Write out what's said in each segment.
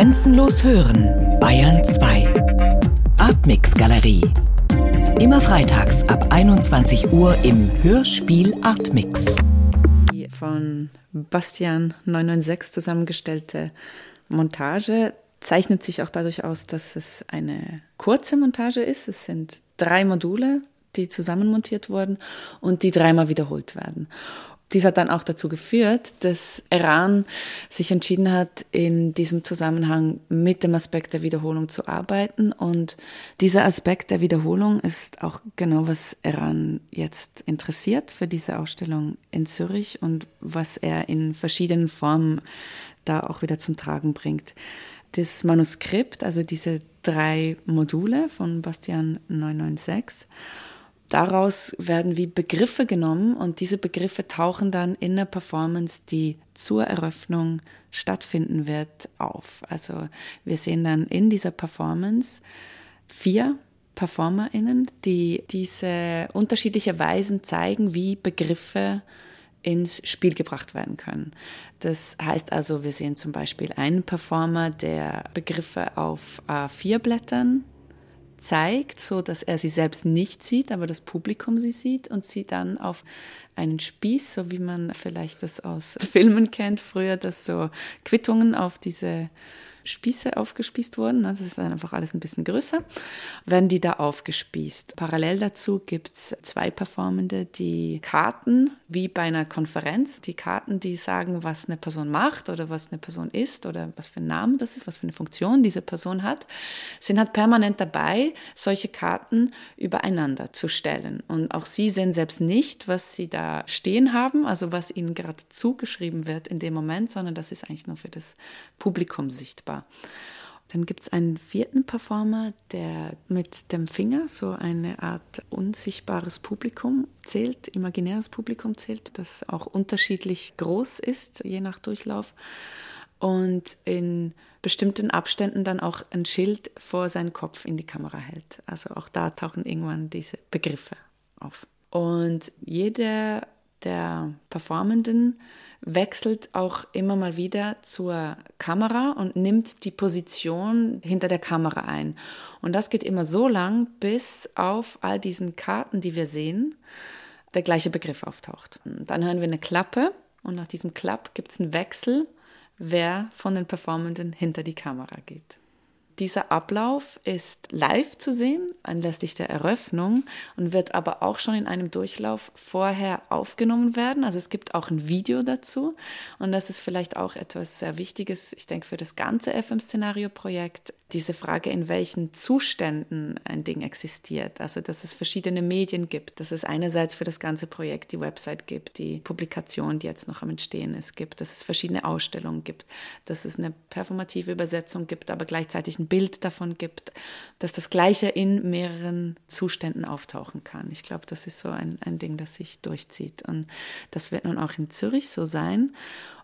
Grenzenlos hören, Bayern 2. Artmix Galerie. Immer freitags ab 21 Uhr im Hörspiel Artmix. Die von Bastian 996 zusammengestellte Montage zeichnet sich auch dadurch aus, dass es eine kurze Montage ist. Es sind drei Module, die zusammenmontiert wurden und die dreimal wiederholt werden. Dies hat dann auch dazu geführt, dass Iran sich entschieden hat, in diesem Zusammenhang mit dem Aspekt der Wiederholung zu arbeiten. Und dieser Aspekt der Wiederholung ist auch genau, was Iran jetzt interessiert für diese Ausstellung in Zürich und was er in verschiedenen Formen da auch wieder zum Tragen bringt. Das Manuskript, also diese drei Module von Bastian 996, Daraus werden wie Begriffe genommen und diese Begriffe tauchen dann in der Performance, die zur Eröffnung stattfinden wird, auf. Also wir sehen dann in dieser Performance vier PerformerInnen, die diese unterschiedliche Weisen zeigen, wie Begriffe ins Spiel gebracht werden können. Das heißt also, wir sehen zum Beispiel einen Performer, der Begriffe auf A4-Blättern zeigt, so dass er sie selbst nicht sieht, aber das Publikum sie sieht und sie dann auf einen Spieß, so wie man vielleicht das aus Filmen kennt, früher, dass so Quittungen auf diese Spieße aufgespießt wurden. Das ist dann einfach alles ein bisschen größer. Werden die da aufgespießt. Parallel dazu gibt es zwei Performende, die Karten, wie bei einer Konferenz, die Karten, die sagen, was eine Person macht oder was eine Person ist oder was für einen Namen das ist, was für eine Funktion diese Person hat, sind halt permanent dabei, solche Karten übereinander zu stellen. Und auch sie sehen selbst nicht, was sie da stehen haben, also was ihnen gerade zugeschrieben wird in dem Moment, sondern das ist eigentlich nur für das Publikum sichtbar sichtbar. Dann gibt es einen vierten Performer, der mit dem Finger so eine Art unsichtbares Publikum zählt, imaginäres Publikum zählt, das auch unterschiedlich groß ist, je nach Durchlauf. Und in bestimmten Abständen dann auch ein Schild vor seinen Kopf in die Kamera hält. Also auch da tauchen irgendwann diese Begriffe auf. Und jeder der Performenden wechselt auch immer mal wieder zur Kamera und nimmt die Position hinter der Kamera ein. Und das geht immer so lang, bis auf all diesen Karten, die wir sehen, der gleiche Begriff auftaucht. Und dann hören wir eine Klappe und nach diesem Klapp gibt es einen Wechsel, wer von den Performenden hinter die Kamera geht. Dieser Ablauf ist live zu sehen anlässlich der Eröffnung und wird aber auch schon in einem Durchlauf vorher aufgenommen werden. Also es gibt auch ein Video dazu und das ist vielleicht auch etwas sehr Wichtiges, ich denke, für das ganze FM-Szenario-Projekt, diese Frage, in welchen Zuständen ein Ding existiert. Also, dass es verschiedene Medien gibt, dass es einerseits für das ganze Projekt die Website gibt, die Publikation, die jetzt noch am Entstehen ist, gibt, dass es verschiedene Ausstellungen gibt, dass es eine performative Übersetzung gibt, aber gleichzeitig ein Bild davon gibt, dass das Gleiche in mehreren Zuständen auftauchen kann. Ich glaube, das ist so ein, ein Ding, das sich durchzieht. Und das wird nun auch in Zürich so sein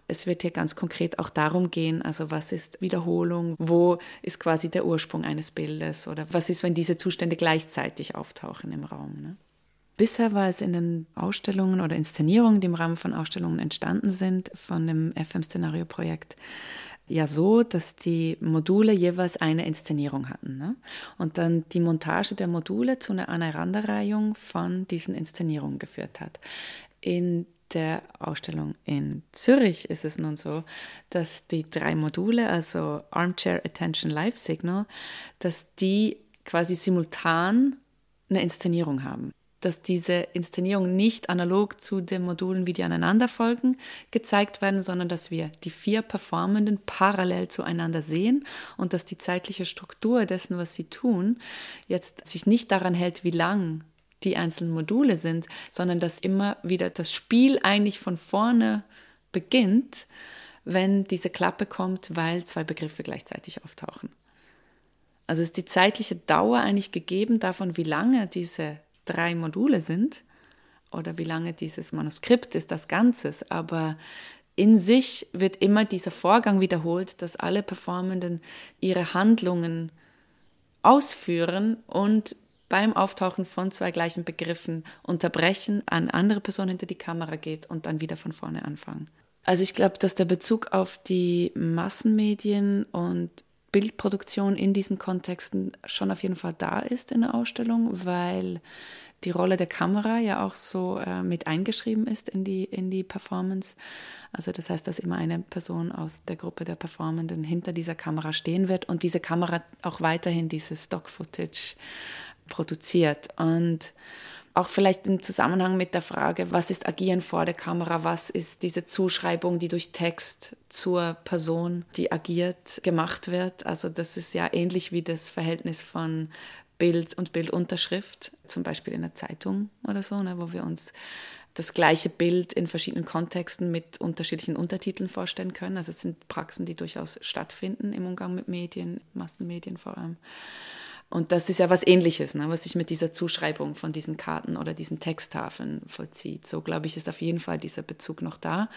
es wird hier ganz konkret auch darum gehen, also was ist Wiederholung, wo ist quasi der Ursprung eines Bildes oder was ist, wenn diese Zustände gleichzeitig auftauchen im Raum. Ne? Bisher war es in den Ausstellungen oder Inszenierungen, die im Rahmen von Ausstellungen entstanden sind, von dem FM-Szenario-Projekt, ja so, dass die Module jeweils eine Inszenierung hatten. Ne? Und dann die Montage der Module zu einer Aneinanderreihung von diesen Inszenierungen geführt hat. In der Ausstellung in Zürich ist es nun so, dass die drei Module, also Armchair, Attention, Live Signal, dass die quasi simultan eine Inszenierung haben. Dass diese Inszenierung nicht analog zu den Modulen, wie die aneinander folgen, gezeigt werden, sondern dass wir die vier Performenden parallel zueinander sehen und dass die zeitliche Struktur dessen, was sie tun, jetzt sich nicht daran hält, wie lang die einzelnen Module sind, sondern dass immer wieder das Spiel eigentlich von vorne beginnt, wenn diese Klappe kommt, weil zwei Begriffe gleichzeitig auftauchen. Also ist die zeitliche Dauer eigentlich gegeben davon, wie lange diese drei Module sind oder wie lange dieses Manuskript ist, das Ganzes. Aber in sich wird immer dieser Vorgang wiederholt, dass alle Performenden ihre Handlungen ausführen und beim Auftauchen von zwei gleichen Begriffen unterbrechen, an andere Person hinter die Kamera geht und dann wieder von vorne anfangen. Also ich glaube, dass der Bezug auf die Massenmedien und Bildproduktion in diesen Kontexten schon auf jeden Fall da ist in der Ausstellung, weil die Rolle der Kamera ja auch so äh, mit eingeschrieben ist in die, in die Performance. Also das heißt, dass immer eine Person aus der Gruppe der Performenden hinter dieser Kamera stehen wird und diese Kamera auch weiterhin dieses Stock-Footage produziert. Und auch vielleicht im Zusammenhang mit der Frage, was ist Agieren vor der Kamera, was ist diese Zuschreibung, die durch Text zur Person, die agiert, gemacht wird. Also das ist ja ähnlich wie das Verhältnis von Bild und Bildunterschrift, zum Beispiel in der Zeitung oder so, ne, wo wir uns das gleiche Bild in verschiedenen Kontexten mit unterschiedlichen Untertiteln vorstellen können. Also es sind Praxen, die durchaus stattfinden im Umgang mit Medien, Massenmedien vor allem. Und das ist ja was Ähnliches, ne, was sich mit dieser Zuschreibung von diesen Karten oder diesen Texttafeln vollzieht. So glaube ich, ist auf jeden Fall dieser Bezug noch da.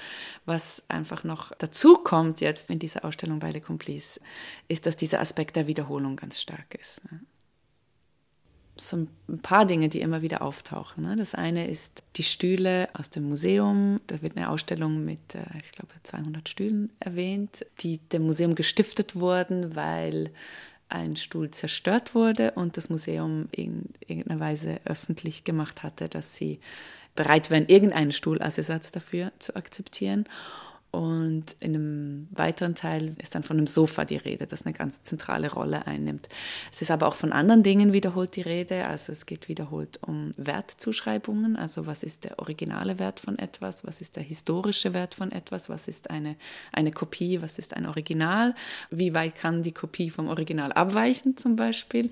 Was einfach noch dazu kommt jetzt in dieser Ausstellung bei Le Complice, ist, dass dieser Aspekt der Wiederholung ganz stark ist. Ne. So ein paar Dinge, die immer wieder auftauchen. Ne. Das eine ist die Stühle aus dem Museum. Da wird eine Ausstellung mit, äh, ich glaube, 200 Stühlen erwähnt, die dem Museum gestiftet wurden, weil ein Stuhl zerstört wurde und das Museum in irgendeiner Weise öffentlich gemacht hatte, dass sie bereit wären, irgendeinen Stuhl als Ersatz dafür zu akzeptieren. Und in einem weiteren Teil ist dann von einem Sofa die Rede, das eine ganz zentrale Rolle einnimmt. Es ist aber auch von anderen Dingen wiederholt die Rede. Also es geht wiederholt um Wertzuschreibungen. Also was ist der originale Wert von etwas? Was ist der historische Wert von etwas? Was ist eine, eine Kopie? Was ist ein Original? Wie weit kann die Kopie vom Original abweichen zum Beispiel?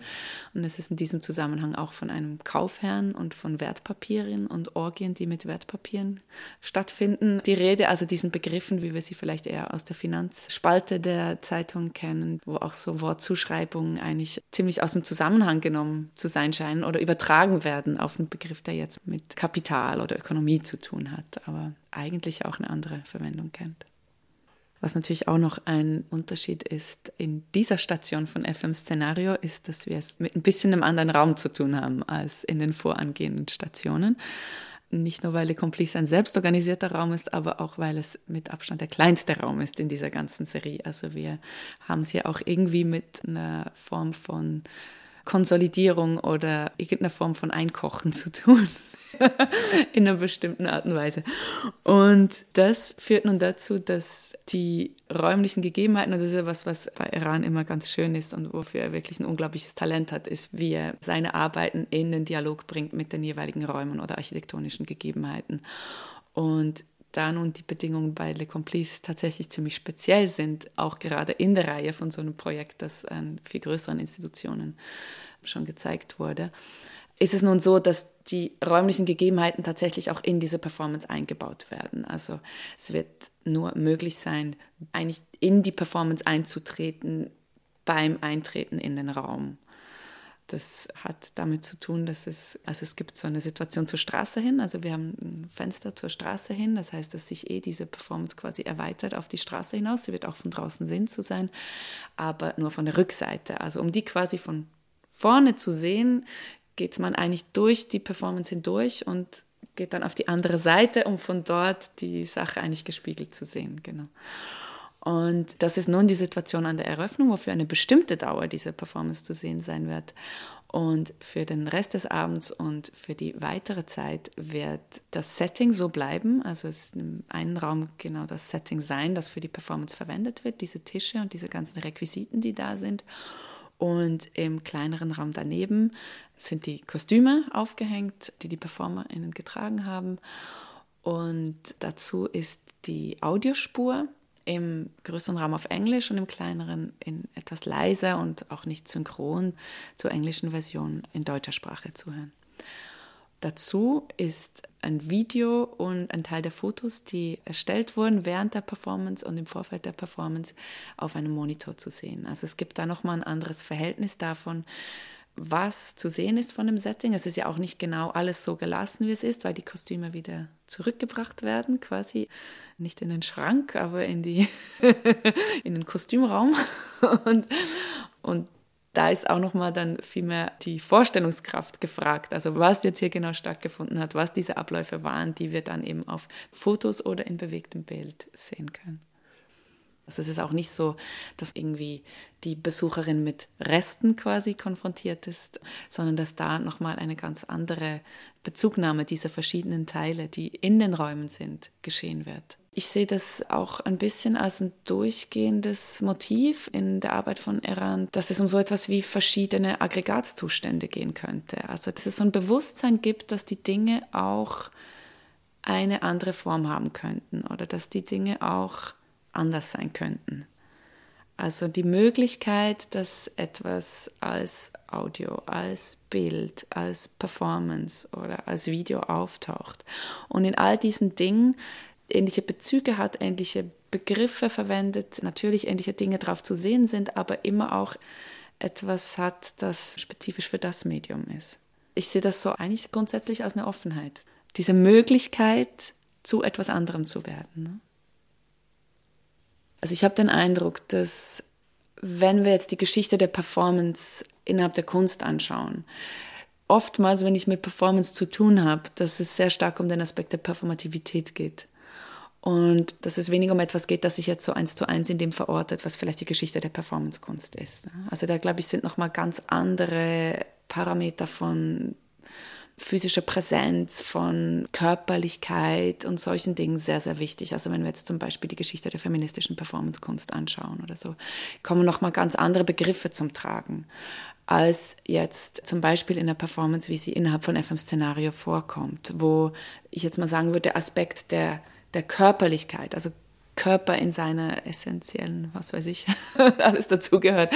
Und es ist in diesem Zusammenhang auch von einem Kaufherrn und von Wertpapieren und Orgien, die mit Wertpapieren stattfinden, die Rede. Also diesen Begriff Begriffen, wie wir sie vielleicht eher aus der Finanzspalte der Zeitung kennen, wo auch so Wortzuschreibungen eigentlich ziemlich aus dem Zusammenhang genommen zu sein scheinen oder übertragen werden auf einen Begriff, der jetzt mit Kapital oder Ökonomie zu tun hat, aber eigentlich auch eine andere Verwendung kennt. Was natürlich auch noch ein Unterschied ist in dieser Station von FM Szenario, ist, dass wir es mit ein bisschen einem anderen Raum zu tun haben als in den vorangehenden Stationen. Nicht nur, weil Le Complice ein selbstorganisierter Raum ist, aber auch, weil es mit Abstand der kleinste Raum ist in dieser ganzen Serie. Also wir haben es ja auch irgendwie mit einer Form von Konsolidierung oder irgendeiner Form von Einkochen zu tun. in einer bestimmten Art und Weise. Und das führt nun dazu, dass die räumlichen Gegebenheiten, und das ist ja was, was bei Iran immer ganz schön ist und wofür er wirklich ein unglaubliches Talent hat, ist, wie er seine Arbeiten in den Dialog bringt mit den jeweiligen Räumen oder architektonischen Gegebenheiten. Und da nun die Bedingungen bei Le Complice tatsächlich ziemlich speziell sind, auch gerade in der Reihe von so einem Projekt, das an viel größeren Institutionen schon gezeigt wurde, ist es nun so, dass die räumlichen Gegebenheiten tatsächlich auch in diese Performance eingebaut werden. Also es wird nur möglich sein, eigentlich in die Performance einzutreten beim Eintreten in den Raum. Das hat damit zu tun, dass es, also es gibt so eine Situation zur Straße hin, also wir haben ein Fenster zur Straße hin, das heißt, dass sich eh diese Performance quasi erweitert auf die Straße hinaus. Sie wird auch von draußen Sinn zu sein, aber nur von der Rückseite. Also um die quasi von vorne zu sehen, geht man eigentlich durch die Performance hindurch und geht dann auf die andere Seite, um von dort die Sache eigentlich gespiegelt zu sehen. Genau. Und das ist nun die Situation an der Eröffnung, wo für eine bestimmte Dauer diese Performance zu sehen sein wird. Und für den Rest des Abends und für die weitere Zeit wird das Setting so bleiben. Also es ist in einem Raum genau das Setting sein, das für die Performance verwendet wird, diese Tische und diese ganzen Requisiten, die da sind. Und im kleineren Raum daneben sind die Kostüme aufgehängt, die die PerformerInnen getragen haben. Und dazu ist die Audiospur im größeren Raum auf Englisch und im kleineren in etwas leiser und auch nicht synchron zur englischen Version in deutscher Sprache zu hören. Dazu ist ein Video und ein Teil der Fotos, die erstellt wurden während der Performance und im Vorfeld der Performance auf einem Monitor zu sehen. Also es gibt da nochmal ein anderes Verhältnis davon, was zu sehen ist von dem Setting. Es ist ja auch nicht genau alles so gelassen, wie es ist, weil die Kostüme wieder zurückgebracht werden, quasi nicht in den Schrank, aber in, die in den Kostümraum. Und, und da ist auch nochmal dann viel mehr die Vorstellungskraft gefragt. Also was jetzt hier genau stattgefunden hat, was diese Abläufe waren, die wir dann eben auf Fotos oder in bewegtem Bild sehen können. Also es ist auch nicht so, dass irgendwie die Besucherin mit Resten quasi konfrontiert ist, sondern dass da nochmal eine ganz andere Bezugnahme dieser verschiedenen Teile, die in den Räumen sind, geschehen wird. Ich sehe das auch ein bisschen als ein durchgehendes Motiv in der Arbeit von Iran, dass es um so etwas wie verschiedene Aggregatzustände gehen könnte. Also dass es so ein Bewusstsein gibt, dass die Dinge auch eine andere Form haben könnten oder dass die Dinge auch anders sein könnten. Also die Möglichkeit, dass etwas als Audio, als Bild, als Performance oder als Video auftaucht und in all diesen Dingen ähnliche Bezüge hat, ähnliche Begriffe verwendet, natürlich ähnliche Dinge drauf zu sehen sind, aber immer auch etwas hat, das spezifisch für das Medium ist. Ich sehe das so eigentlich grundsätzlich als eine Offenheit. Diese Möglichkeit, zu etwas anderem zu werden. Also ich habe den Eindruck, dass wenn wir jetzt die Geschichte der Performance innerhalb der Kunst anschauen, oftmals, wenn ich mit Performance zu tun habe, dass es sehr stark um den Aspekt der Performativität geht. Und dass es weniger um etwas geht, das sich jetzt so eins zu eins in dem verortet, was vielleicht die Geschichte der Performancekunst ist. Also da, glaube ich, sind nochmal ganz andere Parameter von physischer Präsenz, von Körperlichkeit und solchen Dingen sehr, sehr wichtig. Also wenn wir jetzt zum Beispiel die Geschichte der feministischen Performancekunst anschauen oder so, kommen nochmal ganz andere Begriffe zum Tragen als jetzt zum Beispiel in der Performance, wie sie innerhalb von FM Szenario vorkommt, wo ich jetzt mal sagen würde, der Aspekt der, der Körperlichkeit, also Körper in seiner essentiellen, was weiß ich, alles dazugehört,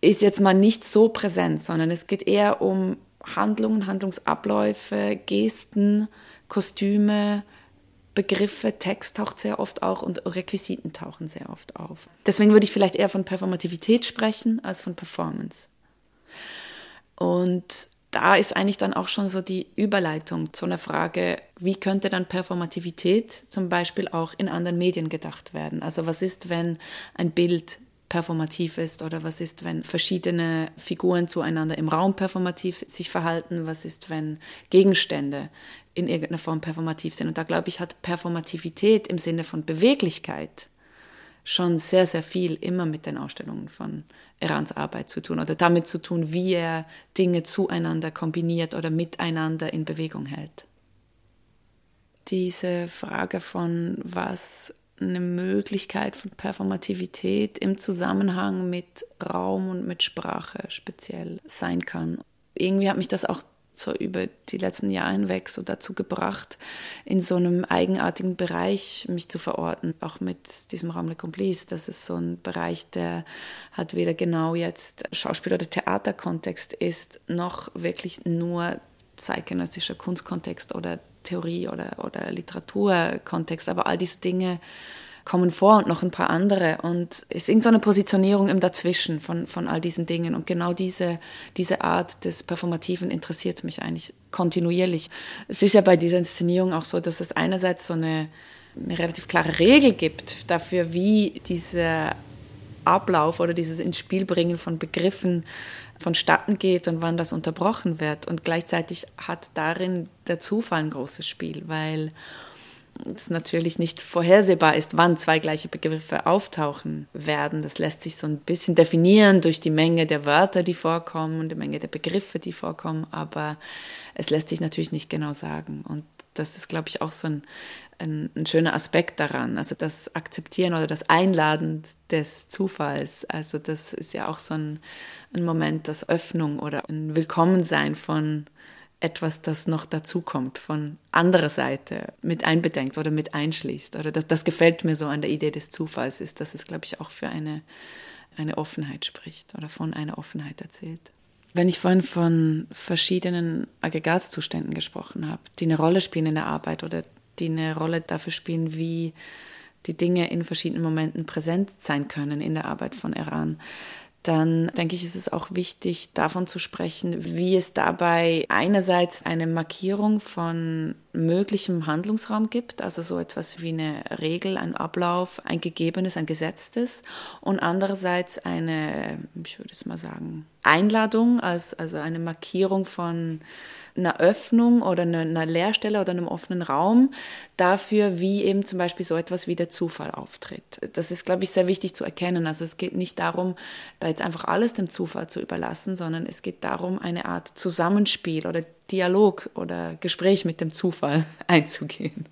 ist jetzt mal nicht so präsent, sondern es geht eher um Handlungen, Handlungsabläufe, Gesten, Kostüme, Begriffe, Text taucht sehr oft auch und Requisiten tauchen sehr oft auf. Deswegen würde ich vielleicht eher von Performativität sprechen als von Performance. Und da ist eigentlich dann auch schon so die Überleitung zu einer Frage, wie könnte dann Performativität zum Beispiel auch in anderen Medien gedacht werden? Also was ist, wenn ein Bild performativ ist oder was ist, wenn verschiedene Figuren zueinander im Raum performativ sich verhalten, was ist, wenn Gegenstände in irgendeiner Form performativ sind. Und da glaube ich, hat Performativität im Sinne von Beweglichkeit schon sehr, sehr viel immer mit den Ausstellungen von Erans Arbeit zu tun oder damit zu tun, wie er Dinge zueinander kombiniert oder miteinander in Bewegung hält. Diese Frage von, was eine Möglichkeit von Performativität im Zusammenhang mit Raum und mit Sprache speziell sein kann. Irgendwie hat mich das auch so über die letzten Jahre hinweg so dazu gebracht, in so einem eigenartigen Bereich mich zu verorten, auch mit diesem Raum Le Complice. Das ist so ein Bereich, der hat weder genau jetzt Schauspiel- oder Theaterkontext ist, noch wirklich nur zeitgenössischer Kunstkontext oder Theorie oder, oder Literaturkontext, aber all diese Dinge kommen vor und noch ein paar andere. Und es ist irgendeine Positionierung im Dazwischen von, von all diesen Dingen. Und genau diese, diese Art des Performativen interessiert mich eigentlich kontinuierlich. Es ist ja bei dieser Inszenierung auch so, dass es einerseits so eine, eine relativ klare Regel gibt dafür, wie dieser Ablauf oder dieses ins Spiel bringen von Begriffen vonstatten geht und wann das unterbrochen wird. Und gleichzeitig hat darin der Zufall ein großes Spiel, weil es natürlich nicht vorhersehbar ist, wann zwei gleiche Begriffe auftauchen werden. Das lässt sich so ein bisschen definieren durch die Menge der Wörter, die vorkommen und die Menge der Begriffe, die vorkommen, aber es lässt sich natürlich nicht genau sagen. Und das ist, glaube ich, auch so ein, ein, ein, schöner Aspekt daran. Also das Akzeptieren oder das Einladen des Zufalls. Also das ist ja auch so ein, ein Moment, das Öffnung oder ein Willkommensein von etwas, das noch dazukommt, von anderer Seite mit einbedenkt oder mit einschließt. Oder das, das gefällt mir so an der Idee des Zufalls, ist, dass es, glaube ich, auch für eine, eine Offenheit spricht oder von einer Offenheit erzählt. Wenn ich vorhin von verschiedenen Aggregatzuständen gesprochen habe, die eine Rolle spielen in der Arbeit oder die eine Rolle dafür spielen, wie die Dinge in verschiedenen Momenten präsent sein können in der Arbeit von Iran, dann denke ich, ist es auch wichtig, davon zu sprechen, wie es dabei einerseits eine Markierung von möglichem Handlungsraum gibt, also so etwas wie eine Regel, ein Ablauf, ein gegebenes, ein gesetztes und andererseits eine, ich würde es mal sagen, Einladung, als, also eine Markierung von einer Öffnung oder einer, einer Leerstelle oder einem offenen Raum dafür, wie eben zum Beispiel so etwas wie der Zufall auftritt. Das ist, glaube ich, sehr wichtig zu erkennen. Also es geht nicht darum, da jetzt einfach alles dem Zufall zu überlassen, sondern es geht darum, eine Art Zusammenspiel oder Dialog oder Gespräch mit dem Zufall einzugehen.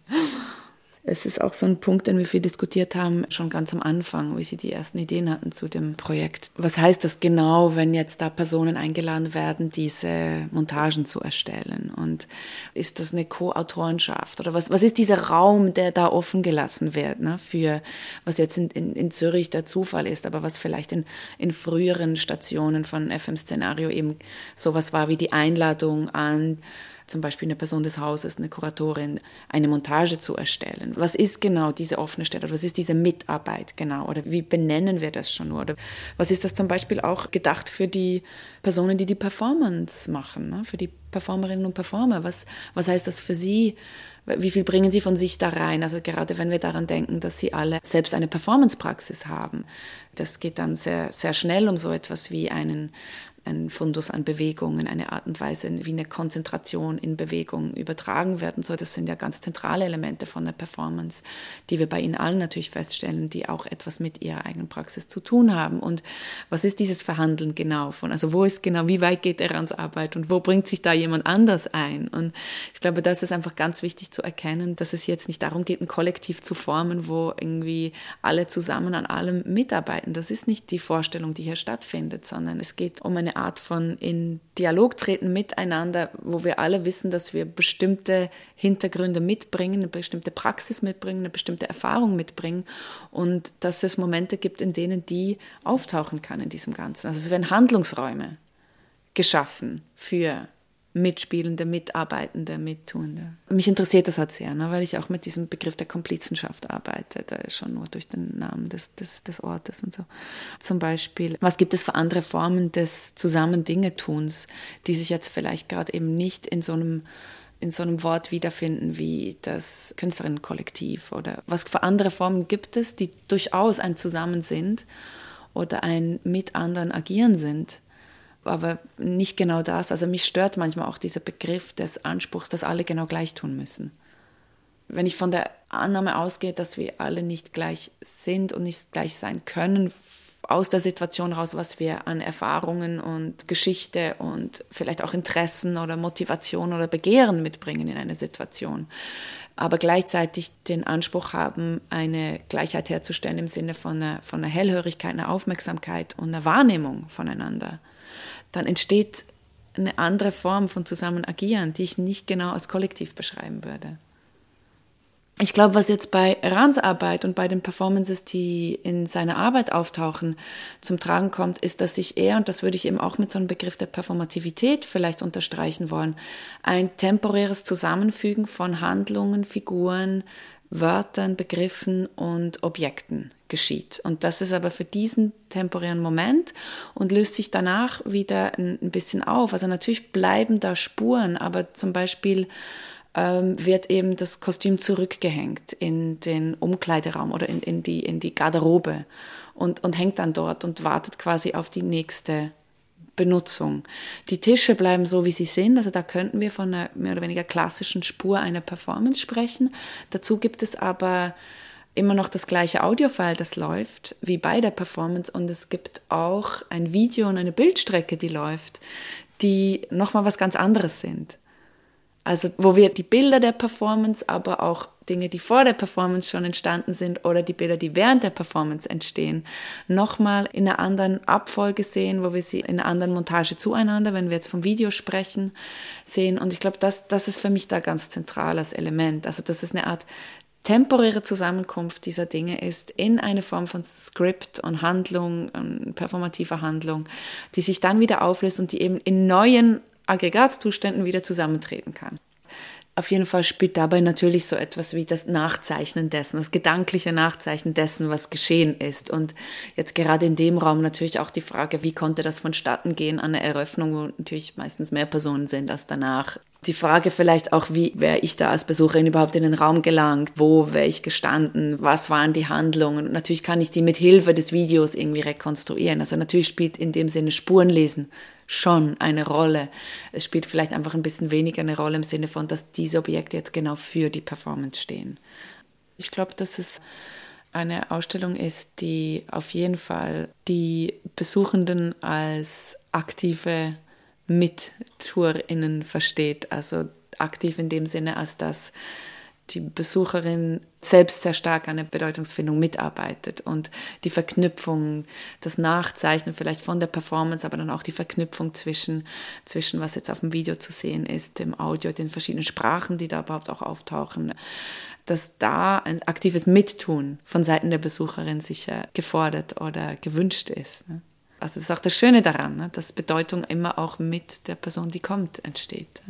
Es ist auch so ein Punkt, den wir viel diskutiert haben, schon ganz am Anfang, wie Sie die ersten Ideen hatten zu dem Projekt. Was heißt das genau, wenn jetzt da Personen eingeladen werden, diese Montagen zu erstellen? Und ist das eine Co-Autorenschaft? Oder was, was ist dieser Raum, der da offen gelassen wird, ne, für was jetzt in, in, in Zürich der Zufall ist, aber was vielleicht in, in früheren Stationen von FM-Szenario eben sowas war wie die Einladung an zum Beispiel eine Person des Hauses, eine Kuratorin, eine Montage zu erstellen. Was ist genau diese offene Stelle? Was ist diese Mitarbeit genau? Oder wie benennen wir das schon? Oder was ist das zum Beispiel auch gedacht für die Personen, die die Performance machen, ne? für die Performerinnen und Performer? Was, was heißt das für sie? Wie viel bringen sie von sich da rein? Also gerade wenn wir daran denken, dass sie alle selbst eine Performance-Praxis haben. Das geht dann sehr, sehr schnell um so etwas wie einen ein Fundus an Bewegungen, eine Art und Weise, wie eine Konzentration in Bewegung übertragen werden soll. Das sind ja ganz zentrale Elemente von der Performance, die wir bei Ihnen allen natürlich feststellen, die auch etwas mit Ihrer eigenen Praxis zu tun haben. Und was ist dieses Verhandeln genau von? Also wo ist genau, wie weit geht er ans Arbeit und wo bringt sich da jemand anders ein? Und ich glaube, das ist einfach ganz wichtig zu erkennen, dass es jetzt nicht darum geht, ein Kollektiv zu formen, wo irgendwie alle zusammen an allem mitarbeiten. Das ist nicht die Vorstellung, die hier stattfindet, sondern es geht um eine Art von in Dialog treten miteinander, wo wir alle wissen, dass wir bestimmte Hintergründe mitbringen, eine bestimmte Praxis mitbringen, eine bestimmte Erfahrung mitbringen und dass es Momente gibt, in denen die auftauchen kann in diesem Ganzen. Also es werden Handlungsräume geschaffen für Mitspielende, Mitarbeitende, Mittuende. Mich interessiert das halt sehr, ne, weil ich auch mit diesem Begriff der Komplizenschaft arbeite, da ist schon nur durch den Namen des, des, des Ortes und so. Zum Beispiel, was gibt es für andere Formen des Zusammen-Dinge-Tuns, die sich jetzt vielleicht gerade eben nicht in so einem in so einem Wort wiederfinden wie das Künstlerinnenkollektiv oder was für andere Formen gibt es, die durchaus ein Zusammen sind oder ein mit anderen agieren sind aber nicht genau das. Also mich stört manchmal auch dieser Begriff des Anspruchs, dass alle genau gleich tun müssen. Wenn ich von der Annahme ausgehe, dass wir alle nicht gleich sind und nicht gleich sein können, aus der Situation raus, was wir an Erfahrungen und Geschichte und vielleicht auch Interessen oder Motivation oder Begehren mitbringen in eine Situation, aber gleichzeitig den Anspruch haben, eine Gleichheit herzustellen im Sinne von einer, von einer Hellhörigkeit, einer Aufmerksamkeit und einer Wahrnehmung voneinander dann entsteht eine andere Form von Zusammenagieren, die ich nicht genau als Kollektiv beschreiben würde. Ich glaube, was jetzt bei Rans Arbeit und bei den Performances, die in seiner Arbeit auftauchen, zum Tragen kommt, ist, dass sich er, und das würde ich eben auch mit so einem Begriff der Performativität vielleicht unterstreichen wollen, ein temporäres Zusammenfügen von Handlungen, Figuren, Wörtern, Begriffen und Objekten geschieht. Und das ist aber für diesen temporären Moment und löst sich danach wieder ein, bisschen auf. Also natürlich bleiben da Spuren, aber zum Beispiel ähm, wird eben das Kostüm zurückgehängt in den Umkleideraum oder in, in, die, in die Garderobe und, und hängt dann dort und wartet quasi auf die nächste Benutzung. Die Tische bleiben so, wie sie sind. Also da könnten wir von einer mehr oder weniger klassischen Spur einer Performance sprechen. Dazu gibt es aber immer noch das gleiche Audiofile, das läuft, wie bei der Performance. Und es gibt auch ein Video und eine Bildstrecke, die läuft, die nochmal was ganz anderes sind. Also wo wir die Bilder der Performance, aber auch Dinge, die vor der Performance schon entstanden sind oder die Bilder, die während der Performance entstehen, nochmal in einer anderen Abfolge sehen, wo wir sie in einer anderen Montage zueinander, wenn wir jetzt vom Video sprechen, sehen. Und ich glaube, das, das ist für mich da ganz zentrales Element. Also das ist eine Art temporäre Zusammenkunft dieser Dinge ist in eine Form von Skript und Handlung, und performativer Handlung, die sich dann wieder auflöst und die eben in neuen Aggregatzuständen wieder zusammentreten kann. Auf jeden Fall spielt dabei natürlich so etwas wie das Nachzeichnen dessen, das gedankliche Nachzeichnen dessen, was geschehen ist. Und jetzt gerade in dem Raum natürlich auch die Frage, wie konnte das vonstatten gehen an der Eröffnung, wo natürlich meistens mehr Personen sind als danach. Die Frage vielleicht auch, wie wäre ich da als Besucherin überhaupt in den Raum gelangt? Wo wäre ich gestanden? Was waren die Handlungen? Und natürlich kann ich die mit Hilfe des Videos irgendwie rekonstruieren. Also natürlich spielt in dem Sinne Spurenlesen schon eine Rolle. Es spielt vielleicht einfach ein bisschen weniger eine Rolle im Sinne von, dass diese Objekte jetzt genau für die Performance stehen. Ich glaube, dass es eine Ausstellung ist, die auf jeden Fall die Besuchenden als aktive MittourInnen versteht. Also aktiv in dem Sinne, als dass die Besucherin selbst sehr stark an der Bedeutungsfindung mitarbeitet und die Verknüpfung, das Nachzeichnen vielleicht von der Performance, aber dann auch die Verknüpfung zwischen, zwischen was jetzt auf dem Video zu sehen ist, dem Audio, den verschiedenen Sprachen, die da überhaupt auch auftauchen, dass da ein aktives Mittun von Seiten der Besucherin sicher gefordert oder gewünscht ist. Ne? Also das ist auch das Schöne daran, ne? dass Bedeutung immer auch mit der Person, die kommt, entsteht.